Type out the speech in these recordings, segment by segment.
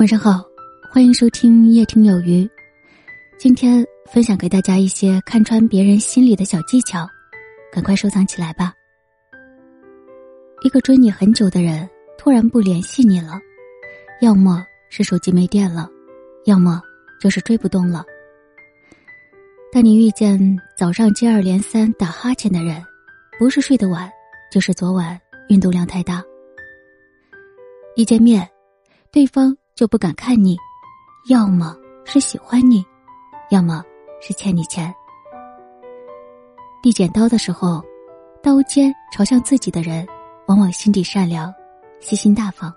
晚上好，欢迎收听夜听有余。今天分享给大家一些看穿别人心里的小技巧，赶快收藏起来吧。一个追你很久的人突然不联系你了，要么是手机没电了，要么就是追不动了。当你遇见早上接二连三打哈欠的人，不是睡得晚，就是昨晚运动量太大。一见面，对方。就不敢看你，要么是喜欢你，要么是欠你钱。递剪刀的时候，刀尖朝向自己的人，往往心地善良、细心大方。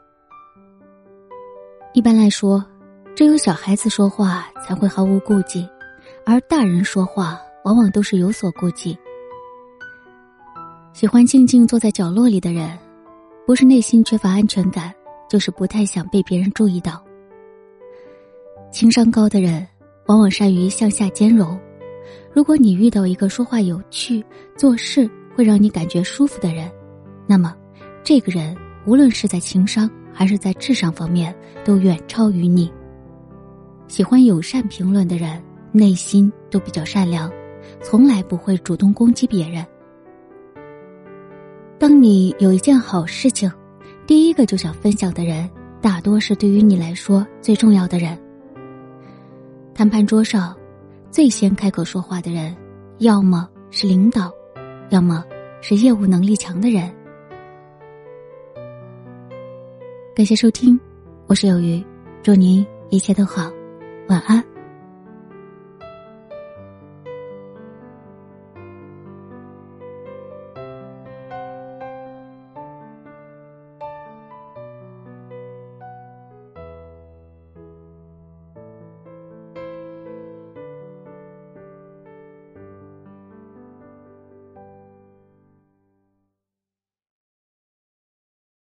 一般来说，只有小孩子说话才会毫无顾忌，而大人说话往往都是有所顾忌。喜欢静静坐在角落里的人，不是内心缺乏安全感。就是不太想被别人注意到。情商高的人，往往善于向下兼容。如果你遇到一个说话有趣、做事会让你感觉舒服的人，那么，这个人无论是在情商还是在智商方面，都远超于你。喜欢友善评论的人，内心都比较善良，从来不会主动攻击别人。当你有一件好事情。第一个就想分享的人，大多是对于你来说最重要的人。谈判桌上，最先开口说话的人，要么是领导，要么是业务能力强的人。感谢收听，我是有鱼，祝您一切都好，晚安。